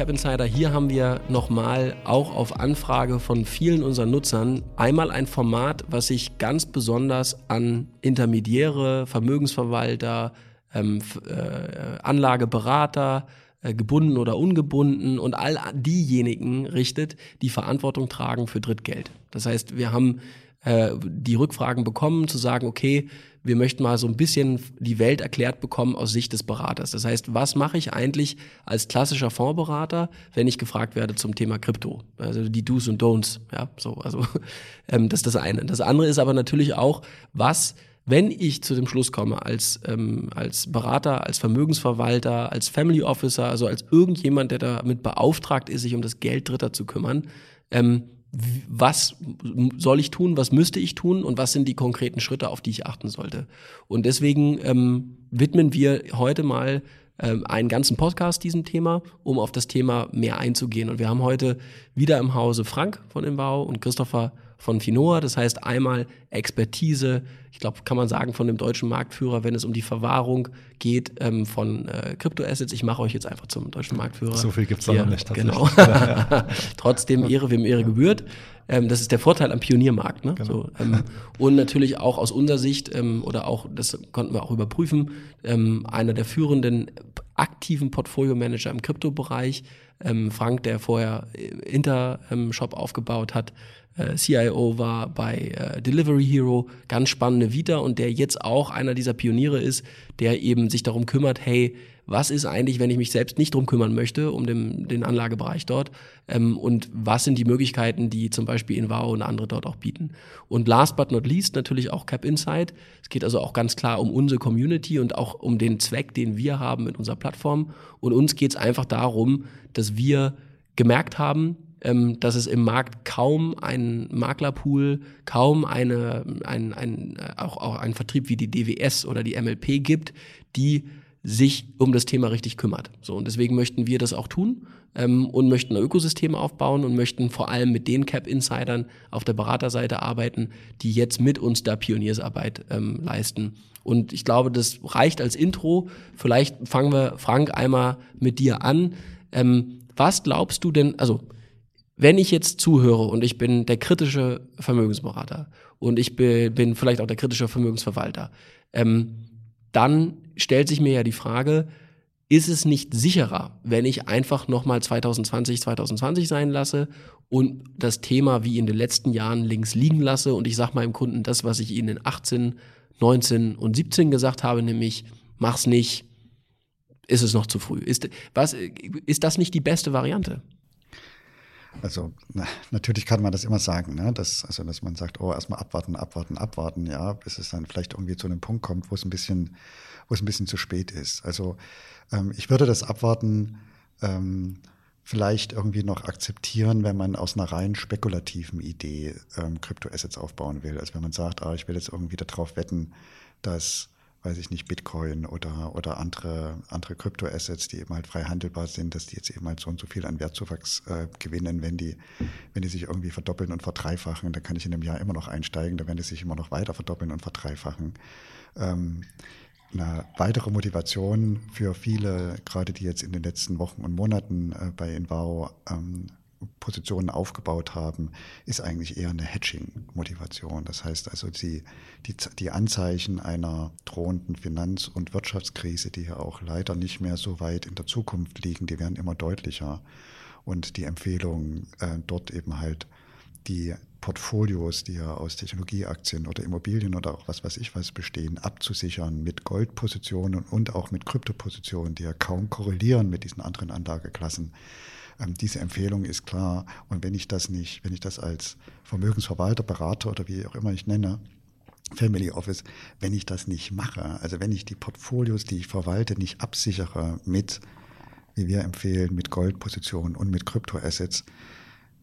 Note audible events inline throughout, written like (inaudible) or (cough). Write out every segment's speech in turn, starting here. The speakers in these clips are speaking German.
Cap Insider. Hier haben wir nochmal auch auf Anfrage von vielen unserer Nutzern einmal ein Format, was sich ganz besonders an Intermediäre, Vermögensverwalter, ähm, äh, Anlageberater, äh, gebunden oder ungebunden und all diejenigen richtet, die Verantwortung tragen für Drittgeld. Das heißt, wir haben äh, die Rückfragen bekommen, zu sagen, okay, wir möchten mal so ein bisschen die Welt erklärt bekommen aus Sicht des Beraters. Das heißt, was mache ich eigentlich als klassischer Fondsberater, wenn ich gefragt werde zum Thema Krypto? Also die Do's und Don'ts. Ja, so, also (laughs) ähm, das ist das eine. Das andere ist aber natürlich auch, was wenn ich zu dem Schluss komme, als, ähm, als Berater, als Vermögensverwalter, als Family Officer, also als irgendjemand, der damit beauftragt ist, sich um das Geld Dritter zu kümmern, ähm, was soll ich tun, was müsste ich tun und was sind die konkreten Schritte, auf die ich achten sollte. Und deswegen ähm, widmen wir heute mal ähm, einen ganzen Podcast diesem Thema, um auf das Thema mehr einzugehen. Und wir haben heute wieder im Hause Frank von Inbau und Christopher von Finoa. Das heißt einmal Expertise, ich glaube, kann man sagen, von dem deutschen Marktführer, wenn es um die Verwahrung geht ähm, von äh, Kryptoassets. Ich mache euch jetzt einfach zum deutschen Marktführer. So viel gibt es da noch nicht. Genau. (laughs) (laughs) Trotzdem Ehre, wem Ehre gebührt. Ähm, das ist der Vorteil am Pioniermarkt. Ne? Genau. So, ähm, und natürlich auch aus unserer Sicht, ähm, oder auch, das konnten wir auch überprüfen, ähm, einer der führenden aktiven Portfolio-Manager im Kryptobereich. Ähm, Frank, der vorher Inter-Shop aufgebaut hat, äh, CIO war bei äh, Delivery Hero, ganz spannende Vita und der jetzt auch einer dieser Pioniere ist, der eben sich darum kümmert, hey, was ist eigentlich, wenn ich mich selbst nicht drum kümmern möchte, um den, den Anlagebereich dort ähm, und was sind die Möglichkeiten, die zum Beispiel Invao und andere dort auch bieten. Und last but not least natürlich auch Cap Insight. Es geht also auch ganz klar um unsere Community und auch um den Zweck, den wir haben mit unserer Plattform. Und uns geht es einfach darum, dass wir gemerkt haben, ähm, dass es im Markt kaum einen Maklerpool, kaum eine, ein, ein, auch, auch einen Vertrieb wie die DWS oder die MLP gibt, die sich um das Thema richtig kümmert. So, und deswegen möchten wir das auch tun ähm, und möchten ein Ökosystem aufbauen und möchten vor allem mit den Cap-Insidern auf der Beraterseite arbeiten, die jetzt mit uns da Pioniersarbeit ähm, leisten. Und ich glaube, das reicht als Intro. Vielleicht fangen wir, Frank, einmal mit dir an. Ähm, was glaubst du denn, also wenn ich jetzt zuhöre und ich bin der kritische Vermögensberater und ich bin vielleicht auch der kritische Vermögensverwalter, ähm, dann stellt sich mir ja die Frage, ist es nicht sicherer, wenn ich einfach nochmal 2020, 2020 sein lasse und das Thema wie in den letzten Jahren links liegen lasse und ich sage meinem Kunden das, was ich ihnen in 18, 19 und 17 gesagt habe, nämlich mach's nicht, ist es noch zu früh. Ist, was, ist das nicht die beste Variante? Also na, natürlich kann man das immer sagen, ne? dass, also, dass man sagt, oh, erstmal abwarten, abwarten, abwarten, ja, bis es dann vielleicht irgendwie zu einem Punkt kommt, wo es ein bisschen, wo es ein bisschen zu spät ist. Also ähm, ich würde das Abwarten ähm, vielleicht irgendwie noch akzeptieren, wenn man aus einer rein spekulativen Idee ähm, Kryptoassets aufbauen will. Also wenn man sagt, ah, ich will jetzt irgendwie darauf wetten, dass weiß ich nicht, Bitcoin oder, oder andere, andere Kryptoassets, die eben halt frei handelbar sind, dass die jetzt eben halt so und so viel an Wertzuwachs äh, gewinnen, wenn die, wenn die sich irgendwie verdoppeln und verdreifachen, da kann ich in einem Jahr immer noch einsteigen, da werden die sich immer noch weiter verdoppeln und verdreifachen. Ähm, eine weitere Motivation für viele, gerade die jetzt in den letzten Wochen und Monaten äh, bei Envao ähm, Positionen aufgebaut haben, ist eigentlich eher eine Hedging-Motivation. Das heißt also, die, die, die Anzeichen einer drohenden Finanz- und Wirtschaftskrise, die ja auch leider nicht mehr so weit in der Zukunft liegen, die werden immer deutlicher. Und die Empfehlung, äh, dort eben halt die Portfolios, die ja aus Technologieaktien oder Immobilien oder auch was weiß ich was bestehen, abzusichern mit Goldpositionen und auch mit Kryptopositionen, die ja kaum korrelieren mit diesen anderen Anlageklassen ähm, diese Empfehlung ist klar. Und wenn ich das nicht, wenn ich das als Vermögensverwalter, Berater oder wie auch immer ich nenne, Family Office, wenn ich das nicht mache, also wenn ich die Portfolios, die ich verwalte, nicht absichere mit, wie wir empfehlen, mit Goldpositionen und mit Kryptoassets,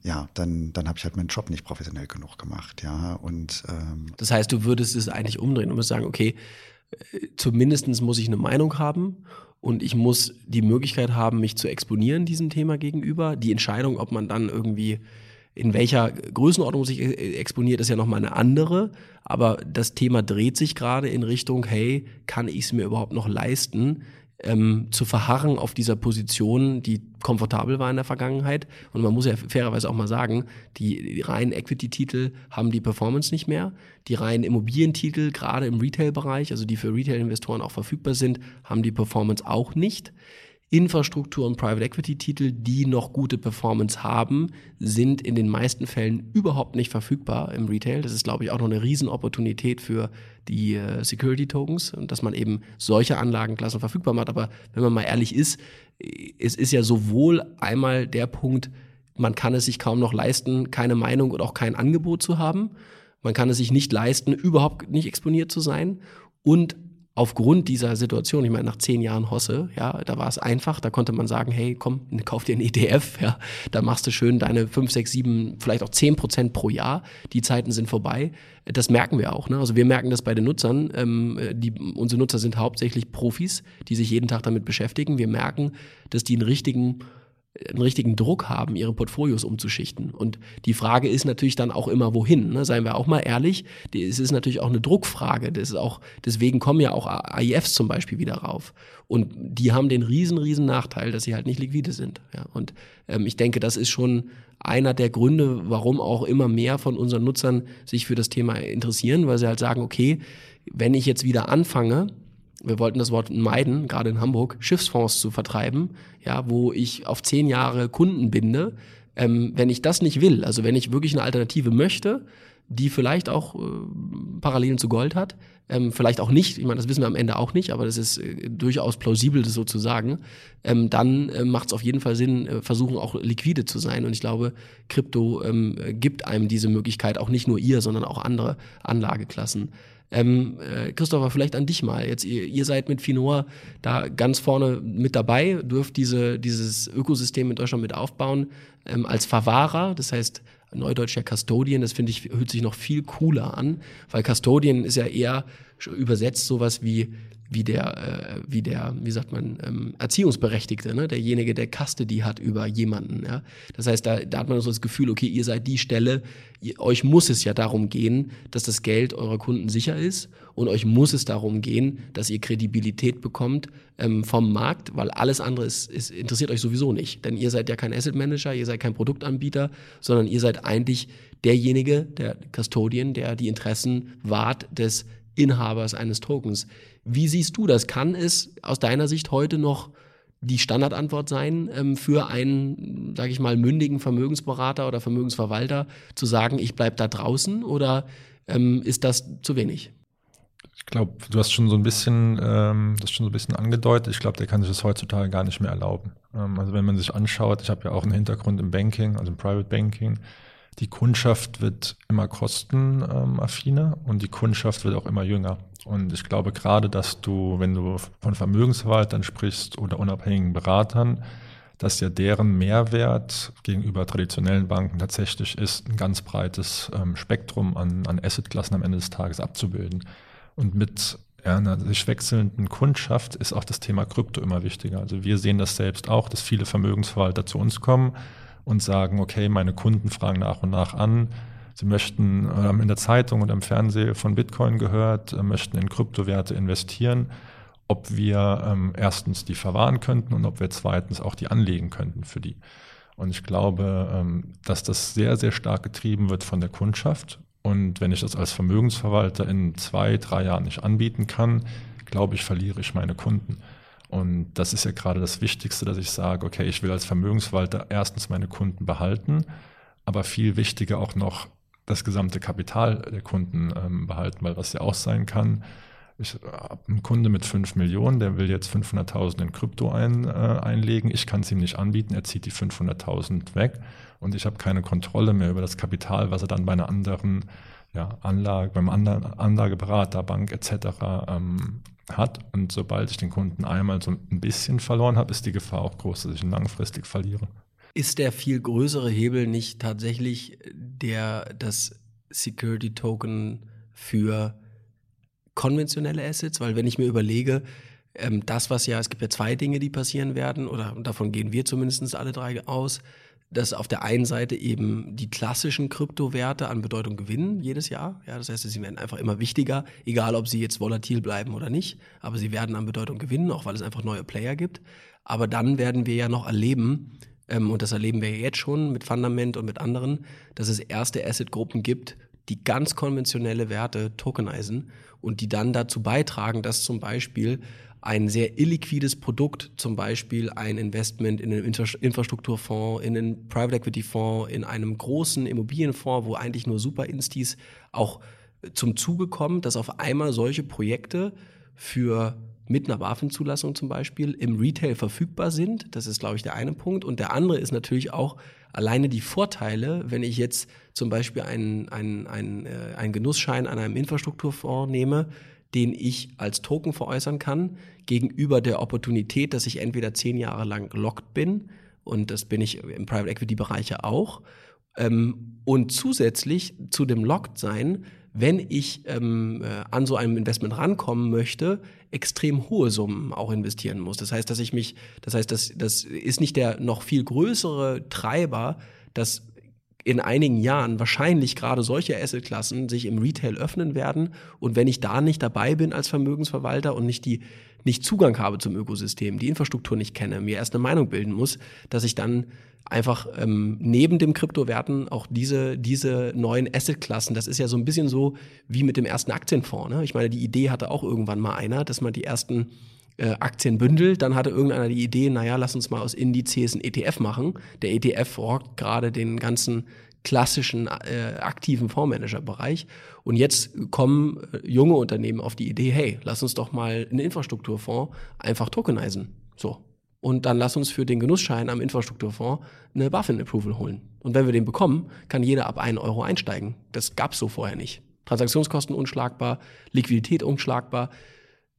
ja, dann, dann habe ich halt meinen Job nicht professionell genug gemacht, ja. Und ähm, das heißt, du würdest es eigentlich umdrehen und würdest sagen, okay, zumindest muss ich eine Meinung haben und ich muss die Möglichkeit haben, mich zu exponieren diesem Thema gegenüber. Die Entscheidung, ob man dann irgendwie in welcher Größenordnung sich e-, exponiert, ist ja nochmal eine andere. Aber das Thema dreht sich gerade in Richtung, hey, kann ich es mir überhaupt noch leisten, ähm, zu verharren auf dieser Position, die komfortabel war in der Vergangenheit. Und man muss ja fairerweise auch mal sagen, die, die reinen Equity-Titel haben die Performance nicht mehr. Die reinen Immobilientitel, gerade im Retail-Bereich, also die für Retail-Investoren auch verfügbar sind, haben die Performance auch nicht. Infrastruktur- und Private Equity-Titel, die noch gute Performance haben, sind in den meisten Fällen überhaupt nicht verfügbar im Retail. Das ist, glaube ich, auch noch eine Riesenopportunität für die äh, Security-Tokens und dass man eben solche Anlagenklassen verfügbar macht. Aber wenn man mal ehrlich ist, es ist ja sowohl einmal der Punkt, man kann es sich kaum noch leisten, keine Meinung und auch kein Angebot zu haben. Man kann es sich nicht leisten, überhaupt nicht exponiert zu sein. Und aufgrund dieser Situation, ich meine, nach zehn Jahren Hosse, ja, da war es einfach, da konnte man sagen, hey, komm, (laughs) kauf dir einen ETF, ja, da machst du schön deine fünf, sechs, sieben, vielleicht auch zehn Prozent pro Jahr. Die Zeiten sind vorbei. Das merken wir auch. Ne? Also wir merken das bei den Nutzern. Ähm, die, unsere Nutzer sind hauptsächlich Profis, die sich jeden Tag damit beschäftigen. Wir merken, dass die einen richtigen einen richtigen Druck haben, ihre Portfolios umzuschichten. Und die Frage ist natürlich dann auch immer, wohin. Ne? Seien wir auch mal ehrlich, es ist natürlich auch eine Druckfrage. Das ist auch, deswegen kommen ja auch AIFs zum Beispiel wieder rauf. Und die haben den riesen, riesen Nachteil, dass sie halt nicht liquide sind. Ja? Und ähm, ich denke, das ist schon einer der Gründe, warum auch immer mehr von unseren Nutzern sich für das Thema interessieren, weil sie halt sagen, okay, wenn ich jetzt wieder anfange, wir wollten das Wort meiden, gerade in Hamburg, Schiffsfonds zu vertreiben, ja, wo ich auf zehn Jahre Kunden binde. Ähm, wenn ich das nicht will, also wenn ich wirklich eine Alternative möchte, die vielleicht auch äh, Parallelen zu Gold hat, ähm, vielleicht auch nicht, ich meine, das wissen wir am Ende auch nicht, aber das ist äh, durchaus plausibel, das so zu sagen, ähm, dann äh, macht es auf jeden Fall Sinn, äh, versuchen auch liquide zu sein. Und ich glaube, Krypto ähm, gibt einem diese Möglichkeit, auch nicht nur ihr, sondern auch andere Anlageklassen. Ähm, äh, Christopher, vielleicht an dich mal. Jetzt, ihr, ihr seid mit Finor da ganz vorne mit dabei, dürft diese, dieses Ökosystem in Deutschland mit aufbauen ähm, als Verwahrer. Das heißt, Neudeutsch ja Custodian, das finde ich, hört sich noch viel cooler an, weil Custodian ist ja eher übersetzt sowas wie wie der, äh, wie der, wie sagt man, ähm, Erziehungsberechtigte, ne? derjenige, der Custody hat über jemanden. Ja? Das heißt, da, da hat man so das Gefühl, okay, ihr seid die Stelle, ihr, euch muss es ja darum gehen, dass das Geld eurer Kunden sicher ist und euch muss es darum gehen, dass ihr Kredibilität bekommt ähm, vom Markt, weil alles andere ist, ist, interessiert euch sowieso nicht. Denn ihr seid ja kein Asset Manager, ihr seid kein Produktanbieter, sondern ihr seid eigentlich derjenige, der Custodian, der die Interessen wahrt des Inhabers eines Tokens. Wie siehst du das? Kann es aus deiner Sicht heute noch die Standardantwort sein ähm, für einen, sage ich mal, mündigen Vermögensberater oder Vermögensverwalter, zu sagen, ich bleibe da draußen oder ähm, ist das zu wenig? Ich glaube, du hast schon so ein bisschen, ähm, das schon so ein bisschen angedeutet. Ich glaube, der kann sich das heutzutage gar nicht mehr erlauben. Ähm, also wenn man sich anschaut, ich habe ja auch einen Hintergrund im Banking, also im Private Banking. Die Kundschaft wird immer kostenaffiner und die Kundschaft wird auch immer jünger. Und ich glaube gerade, dass du, wenn du von Vermögensverwaltern sprichst oder unabhängigen Beratern, dass ja deren Mehrwert gegenüber traditionellen Banken tatsächlich ist, ein ganz breites ähm, Spektrum an, an Assetklassen am Ende des Tages abzubilden. Und mit ja, einer sich wechselnden Kundschaft ist auch das Thema Krypto immer wichtiger. Also wir sehen das selbst auch, dass viele Vermögensverwalter zu uns kommen und sagen, okay, meine Kunden fragen nach und nach an, Sie möchten ähm, in der Zeitung und im Fernsehen von Bitcoin gehört, äh, möchten in Kryptowerte investieren, ob wir ähm, erstens die verwahren könnten und ob wir zweitens auch die anlegen könnten für die. Und ich glaube, ähm, dass das sehr, sehr stark getrieben wird von der Kundschaft. Und wenn ich das als Vermögensverwalter in zwei, drei Jahren nicht anbieten kann, glaube ich, verliere ich meine Kunden. Und das ist ja gerade das Wichtigste, dass ich sage, okay, ich will als Vermögensverwalter erstens meine Kunden behalten, aber viel wichtiger auch noch das gesamte Kapital der Kunden ähm, behalten, weil was ja auch sein kann, ich habe einen Kunde mit 5 Millionen, der will jetzt 500.000 in Krypto ein, äh, einlegen. Ich kann es ihm nicht anbieten, er zieht die 500.000 weg und ich habe keine Kontrolle mehr über das Kapital, was er dann bei einer anderen ja, Anlage, beim Anlageberater, Bank etc. Ähm, hat. Und sobald ich den Kunden einmal so ein bisschen verloren habe, ist die Gefahr auch groß, dass ich ihn langfristig verliere. Ist der viel größere Hebel nicht tatsächlich der, das Security Token für konventionelle Assets? Weil wenn ich mir überlege, ähm, das, was ja, es gibt ja zwei Dinge, die passieren werden, oder davon gehen wir zumindest alle drei aus. Dass auf der einen Seite eben die klassischen Kryptowerte an Bedeutung gewinnen jedes Jahr. Ja, das heißt, sie werden einfach immer wichtiger, egal ob sie jetzt volatil bleiben oder nicht. Aber sie werden an Bedeutung gewinnen, auch weil es einfach neue Player gibt. Aber dann werden wir ja noch erleben, ähm, und das erleben wir jetzt schon mit Fundament und mit anderen, dass es erste Asset-Gruppen gibt, die ganz konventionelle Werte tokenisen und die dann dazu beitragen, dass zum Beispiel ein sehr illiquides Produkt, zum Beispiel ein Investment in einen Infrastrukturfonds, in einen Private Equity Fonds, in einem großen Immobilienfonds, wo eigentlich nur Super-Instis auch zum Zuge kommen, dass auf einmal solche Projekte für mit einer BaFin-Zulassung zum Beispiel im Retail verfügbar sind. Das ist, glaube ich, der eine Punkt. Und der andere ist natürlich auch alleine die Vorteile, wenn ich jetzt zum Beispiel einen, einen, einen, äh, einen Genussschein an einem Infrastrukturfonds nehme, den ich als Token veräußern kann, gegenüber der Opportunität, dass ich entweder zehn Jahre lang gelockt bin, und das bin ich im Private Equity Bereich ja auch, ähm, und zusätzlich zu dem Locked-Sein, wenn ich ähm, äh, an so einem Investment rankommen möchte, extrem hohe Summen auch investieren muss. Das heißt, dass ich mich, das heißt, das, das ist nicht der noch viel größere Treiber, dass in einigen Jahren wahrscheinlich gerade solche Assetklassen sich im Retail öffnen werden. Und wenn ich da nicht dabei bin als Vermögensverwalter und nicht die nicht Zugang habe zum Ökosystem, die Infrastruktur nicht kenne, mir erst eine Meinung bilden muss, dass ich dann einfach ähm, neben dem Kryptowerten auch diese, diese neuen Assetklassen, das ist ja so ein bisschen so wie mit dem ersten Aktienfonds. Ne? Ich meine, die Idee hatte auch irgendwann mal einer, dass man die ersten äh, Aktien bündelt. Dann hatte irgendeiner die Idee, naja, lass uns mal aus Indizes ein ETF machen. Der ETF rockt gerade den ganzen klassischen äh, aktiven Fondsmanager-Bereich. Und jetzt kommen äh, junge Unternehmen auf die Idee, hey, lass uns doch mal einen Infrastrukturfonds einfach tokenisen. So. Und dann lass uns für den Genussschein am Infrastrukturfonds eine BaFin-Approval holen. Und wenn wir den bekommen, kann jeder ab einen Euro einsteigen. Das gab's so vorher nicht. Transaktionskosten unschlagbar, Liquidität unschlagbar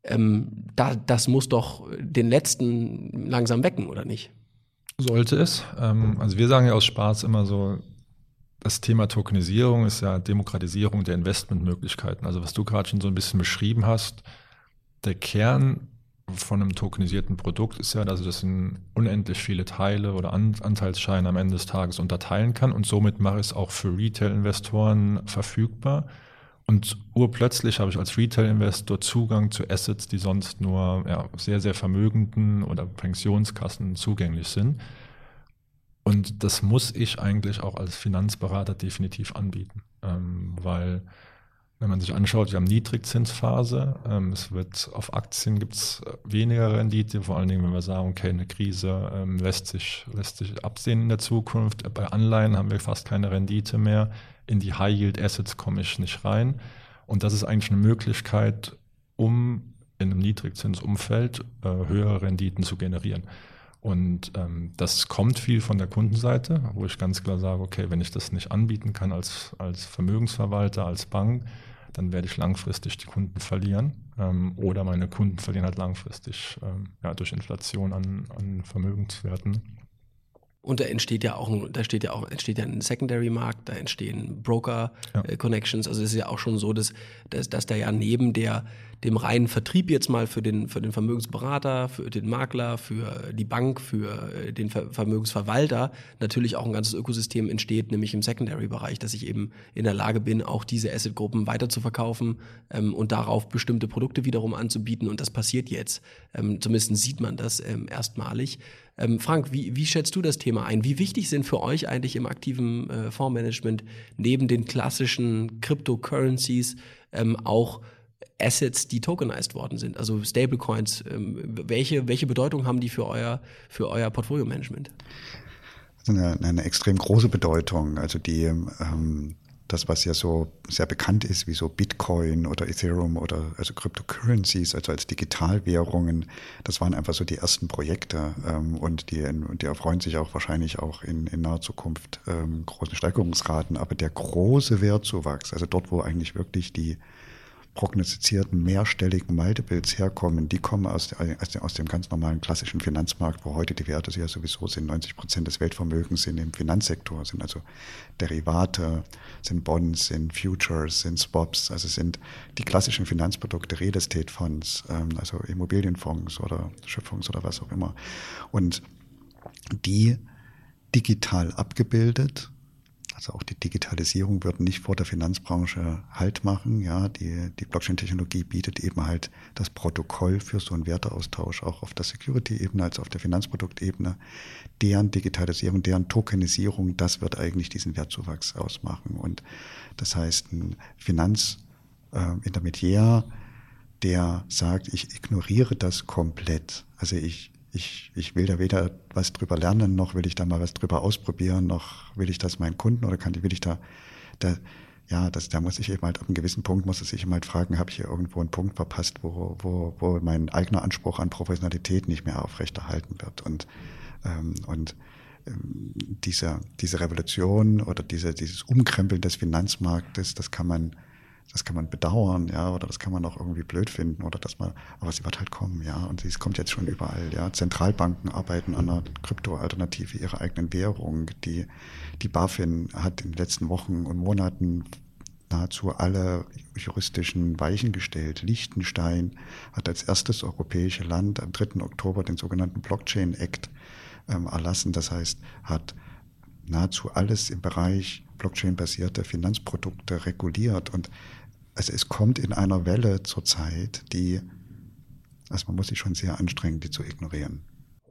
ähm, da, das muss doch den letzten langsam wecken, oder nicht? Sollte es. Ähm, also wir sagen ja aus Spaß immer so, das Thema Tokenisierung ist ja Demokratisierung der Investmentmöglichkeiten. Also was du gerade schon so ein bisschen beschrieben hast, der Kern von einem tokenisierten Produkt ist ja, dass es in unendlich viele Teile oder Anteilsscheine am Ende des Tages unterteilen kann und somit mache ich es auch für Retail-Investoren verfügbar. Und urplötzlich habe ich als Retail-Investor Zugang zu Assets, die sonst nur ja, sehr, sehr vermögenden oder Pensionskassen zugänglich sind. Und das muss ich eigentlich auch als Finanzberater definitiv anbieten, ähm, weil wenn man sich anschaut, wir haben Niedrigzinsphase, ähm, es wird auf Aktien gibt es weniger Rendite, vor allen Dingen, wenn wir sagen, okay, eine Krise ähm, lässt, sich, lässt sich absehen in der Zukunft. Bei Anleihen haben wir fast keine Rendite mehr in die High-Yield-Assets komme ich nicht rein. Und das ist eigentlich eine Möglichkeit, um in einem Niedrigzinsumfeld äh, höhere Renditen zu generieren. Und ähm, das kommt viel von der Kundenseite, wo ich ganz klar sage, okay, wenn ich das nicht anbieten kann als, als Vermögensverwalter, als Bank, dann werde ich langfristig die Kunden verlieren. Ähm, oder meine Kunden verlieren halt langfristig ähm, ja, durch Inflation an, an Vermögenswerten. Und da entsteht ja auch, da steht ja auch, entsteht ja ein Secondary-Markt, da entstehen Broker-Connections. Ja. Äh, also es ist ja auch schon so, dass, dass, dass da ja neben der, dem reinen Vertrieb jetzt mal für den, für den Vermögensberater, für den Makler, für die Bank, für äh, den Vermögensverwalter natürlich auch ein ganzes Ökosystem entsteht, nämlich im Secondary-Bereich, dass ich eben in der Lage bin, auch diese Asset-Gruppen weiter zu verkaufen ähm, und darauf bestimmte Produkte wiederum anzubieten. Und das passiert jetzt. Ähm, zumindest sieht man das ähm, erstmalig. Ähm, Frank, wie, wie schätzt du das Thema ein? Wie wichtig sind für euch eigentlich im aktiven äh, Fondsmanagement neben den klassischen Cryptocurrencies ähm, auch Assets, die tokenized worden sind, also Stablecoins. Ähm, welche, welche Bedeutung haben die für euer, für euer Portfolio-Management? Eine, eine extrem große Bedeutung. Also die ähm, das, was ja so sehr bekannt ist, wie so Bitcoin oder Ethereum oder also Cryptocurrencies, also als Digitalwährungen, das waren einfach so die ersten Projekte ähm, und die, die erfreuen sich auch wahrscheinlich auch in, in naher Zukunft ähm, großen Steigerungsraten. Aber der große Wertzuwachs, also dort, wo eigentlich wirklich die prognostizierten mehrstelligen Multiples herkommen, die kommen aus, aus, dem ganz normalen klassischen Finanzmarkt, wo heute die Werte ja sowieso sind. 90 Prozent des Weltvermögens sind im Finanzsektor, sind also Derivate, sind Bonds, sind Futures, sind Swaps, also sind die klassischen Finanzprodukte, Real Estate Fonds, ähm, also Immobilienfonds oder Schöpfungs oder was auch immer. Und die digital abgebildet. Also auch die Digitalisierung wird nicht vor der Finanzbranche Halt machen. Ja, die, die Blockchain-Technologie bietet eben halt das Protokoll für so einen Werteaustausch auch auf der Security-Ebene als auf der Finanzproduktebene. Deren Digitalisierung, deren Tokenisierung, das wird eigentlich diesen Wertzuwachs ausmachen. Und das heißt, ein Finanzintermediär, äh, der sagt, ich ignoriere das komplett. Also ich ich, ich will da weder was drüber lernen, noch will ich da mal was drüber ausprobieren, noch will ich das meinen Kunden oder kann, will ich da, da ja, das, da muss ich eben halt ab einem gewissen Punkt muss es sich eben halt fragen, habe ich hier irgendwo einen Punkt verpasst, wo, wo, wo mein eigener Anspruch an Professionalität nicht mehr aufrechterhalten wird. Und, ähm, und ähm, diese, diese Revolution oder diese, dieses Umkrempeln des Finanzmarktes, das kann man das kann man bedauern, ja, oder das kann man auch irgendwie blöd finden, oder dass man, aber sie wird halt kommen, ja, und es kommt jetzt schon überall, ja. Zentralbanken arbeiten an einer Kryptoalternative ihrer eigenen Währung. Die, die BaFin hat in den letzten Wochen und Monaten nahezu alle juristischen Weichen gestellt. Liechtenstein hat als erstes europäische Land am 3. Oktober den sogenannten Blockchain Act ähm, erlassen. Das heißt, hat nahezu alles im Bereich Blockchain-basierte Finanzprodukte reguliert. Und also es kommt in einer Welle zurzeit, die, also man muss sich schon sehr anstrengen, die zu ignorieren.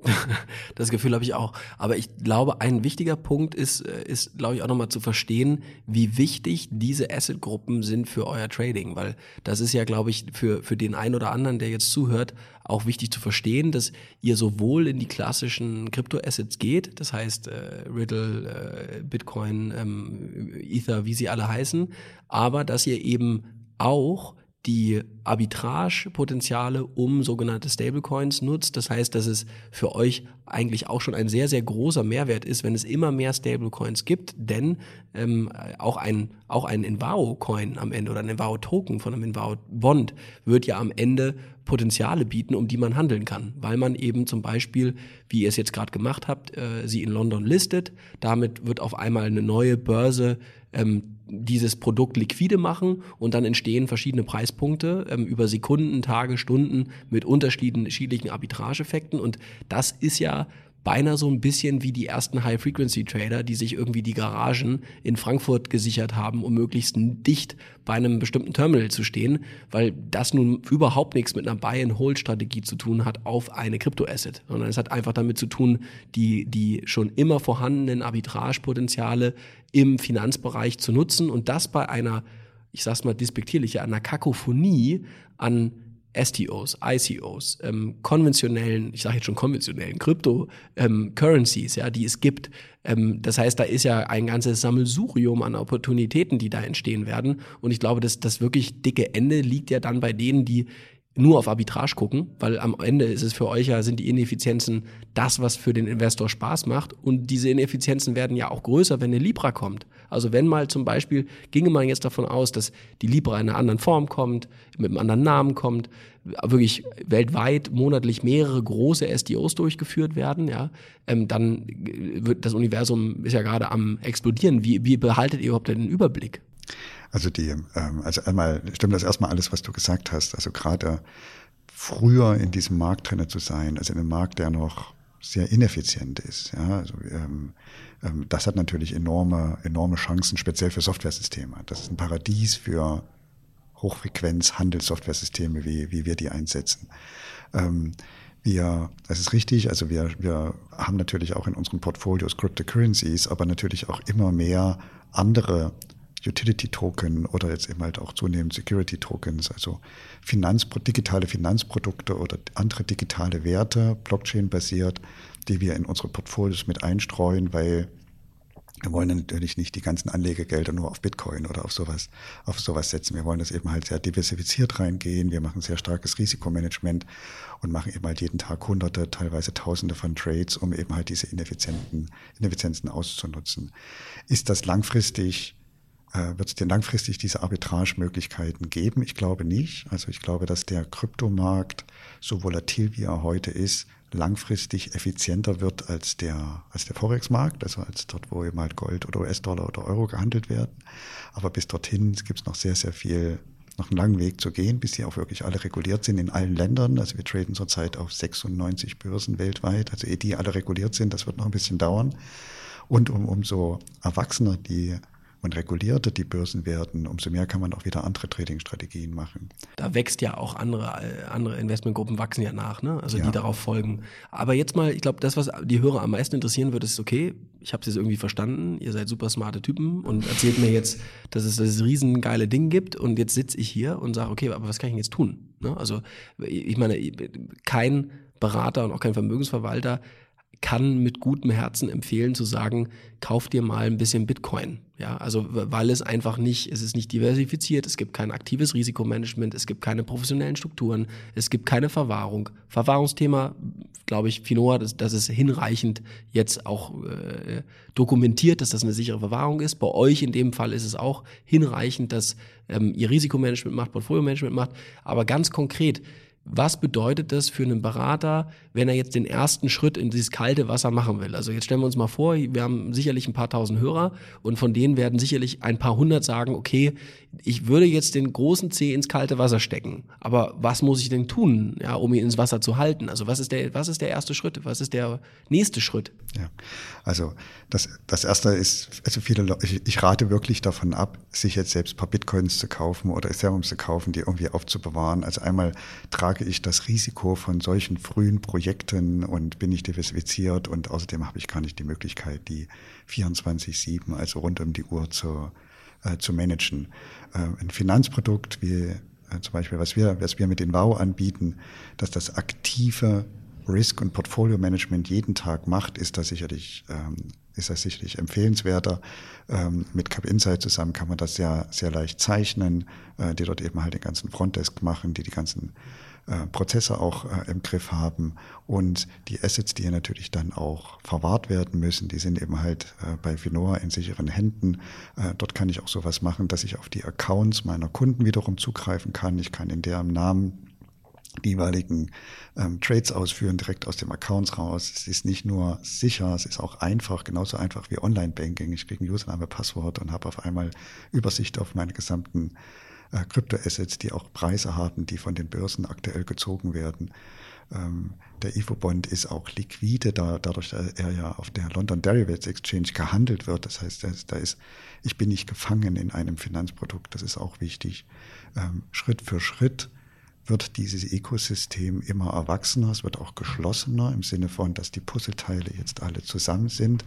(laughs) Das Gefühl habe ich auch. Aber ich glaube, ein wichtiger Punkt ist, äh, ist glaube ich, auch nochmal zu verstehen, wie wichtig diese Asset-Gruppen sind für euer Trading. Weil das ist ja, glaube ich, für, für den einen oder anderen, der jetzt zuhört, auch wichtig zu verstehen, dass ihr sowohl in die klassischen Krypto-Assets geht, das heißt äh, Riddle, äh, Bitcoin, ähm, Ether, wie sie alle heißen, aber dass ihr eben auch die Arbitrage-Potenziale um sogenannte Stablecoins nutzt. Das heißt, dass es für euch eigentlich auch schon ein sehr, sehr großer Mehrwert ist, wenn es immer mehr Stablecoins gibt, denn ähm, auch ein, auch ein Invao-Coin am Ende oder ein Invao-Token von einem Invao-Bond wird ja am Ende Potenziale bieten, um die man handeln kann, weil man eben zum Beispiel, wie ihr es jetzt gerade gemacht habt, äh, sie in London listet. Damit wird auf einmal eine neue Börse ähm, dieses Produkt liquide machen und dann entstehen verschiedene Preispunkte ähm, über Sekunden, Tage, Stunden mit unterschiedlichen Arbitrageffekten und das ist ja beinahe so ein bisschen wie die ersten High-Frequency-Trader, die sich irgendwie die Garagen in Frankfurt gesichert haben, um möglichst dicht bei einem bestimmten Terminal zu stehen, weil das nun überhaupt nichts mit einer Buy-and-Hold-Strategie zu tun hat auf eine Kryptoasset, sondern es hat einfach damit zu tun, die, die schon immer vorhandenen Arbitragepotenziale im Finanzbereich zu nutzen und das bei einer, ich sag's mal despektierlich, einer Kakophonie an STOs, ICOs, ähm, konventionellen, ich sage jetzt schon konventionellen Krypto-Currencies, ähm, ja, die es gibt. Ähm, das heißt, da ist ja ein ganzes Sammelsurium an Opportunitäten, die da entstehen werden. Und ich glaube, dass das wirklich dicke Ende liegt ja dann bei denen, die nur auf Arbitrage gucken, weil am Ende ist es für euch ja, sind die Ineffizienzen das, was für den Investor Spaß macht. Und diese Ineffizienzen werden ja auch größer, wenn eine Libra kommt. Also wenn mal zum Beispiel, ginge man jetzt davon aus, dass die Libra in einer anderen Form kommt, mit einem anderen Namen kommt, wirklich weltweit monatlich mehrere große SDOs durchgeführt werden, ja, ähm, dann wird das Universum ist ja gerade am explodieren. Wie, wie behaltet ihr überhaupt den Überblick? Also die, ähm, also einmal stimmt das erstmal alles, was du gesagt hast. Also gerade früher in diesem Markt drinne zu sein, also in einem Markt, der noch sehr ineffizient ist. Ja, also, ähm, ähm, das hat natürlich enorme, enorme Chancen, speziell für Softwaresysteme. Das ist ein Paradies für Hochfrequenz-Handelssoftwaresysteme, wie, wie wir die einsetzen. Ähm, wir, das ist richtig, also wir, wir haben natürlich auch in unseren Portfolios Cryptocurrencies, aber natürlich auch immer mehr andere Utility-Token oder jetzt eben halt auch zunehmend Security-Tokens, also Finanzpro digitale Finanzprodukte oder andere digitale Werte, Blockchain-basiert, die wir in unsere Portfolios mit einstreuen, weil wir wollen natürlich nicht die ganzen Anlegegelder nur auf Bitcoin oder auf sowas, auf sowas setzen. Wir wollen das eben halt sehr diversifiziert reingehen. Wir machen sehr starkes Risikomanagement und machen eben halt jeden Tag hunderte, teilweise tausende von Trades, um eben halt diese ineffizienten, Ineffizienzen auszunutzen. Ist das langfristig wird es denn langfristig diese Arbitragemöglichkeiten geben? Ich glaube nicht. Also ich glaube, dass der Kryptomarkt, so volatil wie er heute ist, langfristig effizienter wird als der, als der Forex-Markt, also als dort, wo eben halt Gold oder US-Dollar oder Euro gehandelt werden. Aber bis dorthin gibt es noch sehr, sehr viel, noch einen langen Weg zu gehen, bis sie auch wirklich alle reguliert sind in allen Ländern. Also wir traden zurzeit auf 96 Börsen weltweit. Also ehe die alle reguliert sind, das wird noch ein bisschen dauern. Und um, umso erwachsener die und regulierter die Börsen werden, umso mehr kann man auch wieder andere Trading-Strategien machen. Da wächst ja auch andere, andere Investmentgruppen wachsen ja nach, ne? also ja. die darauf folgen. Aber jetzt mal, ich glaube, das, was die Hörer am meisten interessieren würde, ist, okay, ich habe es jetzt irgendwie verstanden, ihr seid super smarte Typen und erzählt mir jetzt, dass es das riesengeile Ding gibt und jetzt sitze ich hier und sage, okay, aber was kann ich denn jetzt tun? Ne? Also ich meine, kein Berater und auch kein Vermögensverwalter kann mit gutem Herzen empfehlen zu sagen, kauf dir mal ein bisschen Bitcoin. Ja, also weil es einfach nicht, es ist nicht diversifiziert, es gibt kein aktives Risikomanagement, es gibt keine professionellen Strukturen, es gibt keine Verwahrung. Verwahrungsthema, glaube ich, Finoa, das, das ist hinreichend jetzt auch äh, dokumentiert, dass das eine sichere Verwahrung ist. Bei euch in dem Fall ist es auch hinreichend, dass ähm, ihr Risikomanagement macht, Portfolio-Management macht. Aber ganz konkret, was bedeutet das für einen Berater, wenn er jetzt den ersten Schritt in dieses kalte Wasser machen will? Also jetzt stellen wir uns mal vor, wir haben sicherlich ein paar tausend Hörer und von denen werden sicherlich ein paar hundert sagen, okay, ich würde jetzt den großen Zeh ins kalte Wasser stecken, aber was muss ich denn tun, ja, um ihn ins Wasser zu halten? Also was ist der, was ist der erste Schritt? Was ist der nächste Schritt? Ja, also das, das erste ist, also viele Leute, ich, ich rate wirklich davon ab, sich jetzt selbst ein paar Bitcoins zu kaufen oder Ethereum zu kaufen, die irgendwie aufzubewahren. Also einmal trage ich das Risiko von solchen frühen Projekten und bin ich diversifiziert und außerdem habe ich gar nicht die Möglichkeit, die 24-7, also rund um die Uhr zu, äh, zu managen. Äh, ein Finanzprodukt wie äh, zum Beispiel, was wir, was wir mit den WOW anbieten, dass das aktive Risk- und Portfolio-Management jeden Tag macht, ist das sicherlich, ähm, ist das sicherlich empfehlenswerter. Ähm, mit Cap Insight zusammen kann man das sehr, sehr leicht zeichnen, äh, die dort eben halt den ganzen Frontdesk machen, die die ganzen Prozesse auch äh, im Griff haben und die Assets, die hier natürlich dann auch verwahrt werden müssen, die sind eben halt äh, bei Vinoa in sicheren Händen. Äh, dort kann ich auch sowas machen, dass ich auf die Accounts meiner Kunden wiederum zugreifen kann. Ich kann in deren Namen die jeweiligen ähm, Trades ausführen, direkt aus dem Accounts raus. Es ist nicht nur sicher, es ist auch einfach, genauso einfach wie Online-Banking. Ich kriege ein Username, Passwort und habe auf einmal Übersicht auf meine gesamten äh, Kryptoassets, die auch Preise haben, die von den Börsen aktuell gezogen werden. Ähm, der IFO-Bond ist auch liquide, da, dadurch, dass er ja auf der London Derivatives Exchange gehandelt wird. Das heißt, da ist, ich bin nicht gefangen in einem Finanzprodukt. Das ist auch wichtig. Ähm, Schritt für Schritt wird dieses Ökosystem immer erwachsener, es wird auch geschlossener im Sinne von, dass die Puzzleteile jetzt alle zusammen sind.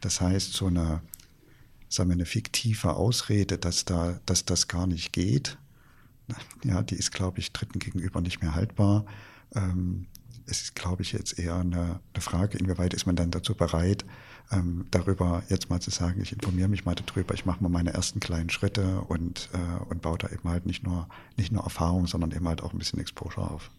Das heißt, so eine sagen wir, eine fiktive Ausrede, dass, da, dass das gar nicht geht, ja, die ist, glaube ich, Dritten gegenüber nicht mehr haltbar. Ähm, es ist, glaube ich, jetzt eher eine, eine, Frage, inwieweit ist man dann dazu bereit, ähm, darüber jetzt mal zu sagen, ich informiere mich mal darüber, ich mache mal meine ersten kleinen Schritte und, äh, und baue da eben halt nicht nur, nicht nur Erfahrung, sondern eben halt auch ein bisschen Exposure auf.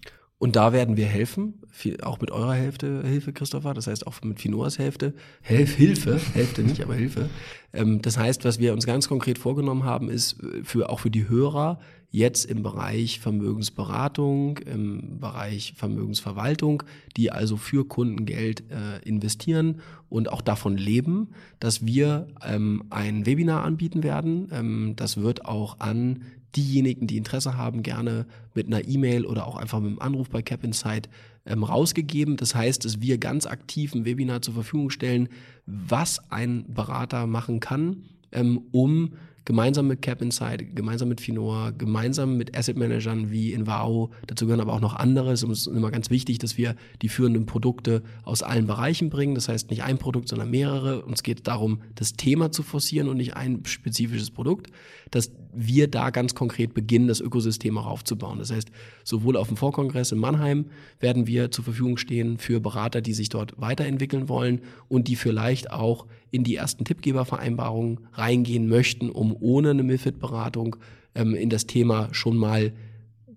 Und da werden wir helfen, auch mit eurer Hälfte, Hilfe, Christopher, das heißt auch mit Finoas Hälfte, Helf, Hilfe, Hälfte nicht, aber Hilfe. Ähm, das heißt, was wir uns ganz konkret vorgenommen haben, ist äh, für, auch für die Hörer jetzt im Bereich Vermögensberatung, im Bereich Vermögensverwaltung, die also für Kunden Geld äh, investieren und auch davon leben, dass wir ähm, ein Webinar anbieten werden. Ähm, das wird auch an diejenigen, die Interesse haben, gerne mit einer E-Mail oder auch einfach mit einem Anruf bei Cap Insight ähm, rausgegeben. Das heißt, dass wir ganz aktiv ein Webinar zur Verfügung stellen, was ein Berater machen kann, ähm, um gemeinsam mit Cap Insight, gemeinsam mit Finoa, gemeinsam mit Asset Managern wie Invao, dazu gehören aber auch noch andere. Es ist immer ganz wichtig, dass wir die führenden Produkte aus allen Bereichen bringen. Das heißt nicht ein Produkt, sondern mehrere. Uns geht darum, das Thema zu forcieren und nicht ein spezifisches Produkt, dass wir da ganz konkret beginnen, das Ökosystem auch aufzubauen. Das heißt, sowohl auf dem Vorkongress in Mannheim werden wir zur Verfügung stehen für Berater, die sich dort weiterentwickeln wollen und die vielleicht auch in die ersten Tippgebervereinbarungen reingehen möchten, um ohne eine MIFID-Beratung ähm, in das Thema schon mal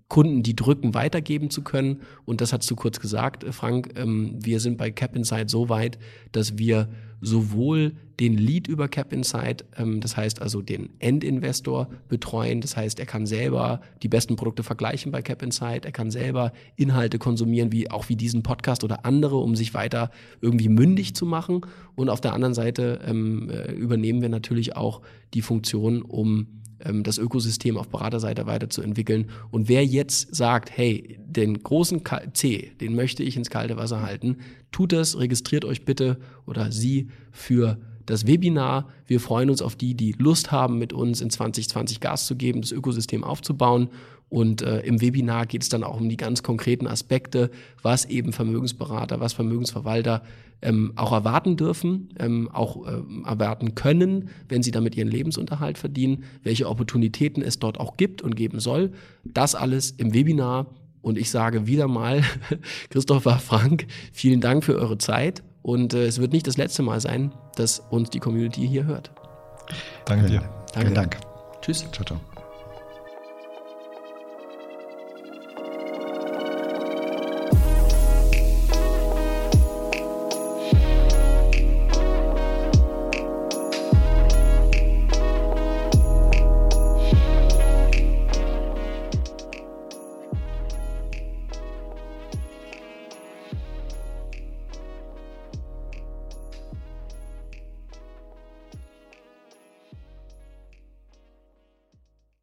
Kunden, die drücken, weitergeben zu können. Und das hast du kurz gesagt, äh, Frank. Ähm, wir sind bei Cap Insight so weit, dass wir sowohl den Lead über Cap Insight, ähm, das heißt also den Endinvestor betreuen. Das heißt, er kann selber die besten Produkte vergleichen bei Cap Insight. Er kann selber Inhalte konsumieren, wie auch wie diesen Podcast oder andere, um sich weiter irgendwie mündig zu machen. Und auf der anderen Seite ähm, äh, übernehmen wir natürlich auch die Funktion, um das Ökosystem auf Beraterseite weiterzuentwickeln. Und wer jetzt sagt, hey, den großen C, den möchte ich ins kalte Wasser halten, tut das, registriert euch bitte oder Sie für das Webinar. Wir freuen uns auf die, die Lust haben, mit uns in 2020 Gas zu geben, das Ökosystem aufzubauen. Und äh, im Webinar geht es dann auch um die ganz konkreten Aspekte, was eben Vermögensberater, was Vermögensverwalter ähm, auch erwarten dürfen, ähm, auch ähm, erwarten können, wenn sie damit ihren Lebensunterhalt verdienen, welche Opportunitäten es dort auch gibt und geben soll. Das alles im Webinar. Und ich sage wieder mal, (laughs) Christopher, Frank, vielen Dank für eure Zeit. Und äh, es wird nicht das letzte Mal sein, dass uns die Community hier hört. Danke dir. Danke. Vielen Dank. Tschüss. Ciao, ciao.